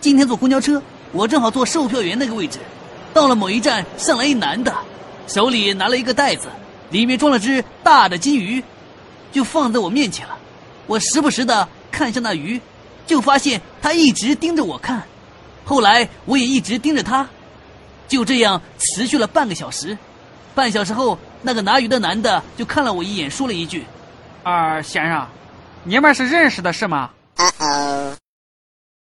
今天坐公交车，我正好坐售票员那个位置。到了某一站，上来一男的，手里拿了一个袋子，里面装了只大的金鱼，就放在我面前了。我时不时的看向那鱼，就发现他一直盯着我看。后来我也一直盯着他，就这样持续了半个小时。半小时后，那个拿鱼的男的就看了我一眼，说了一句：“二先生，你们是认识的是吗？”哦。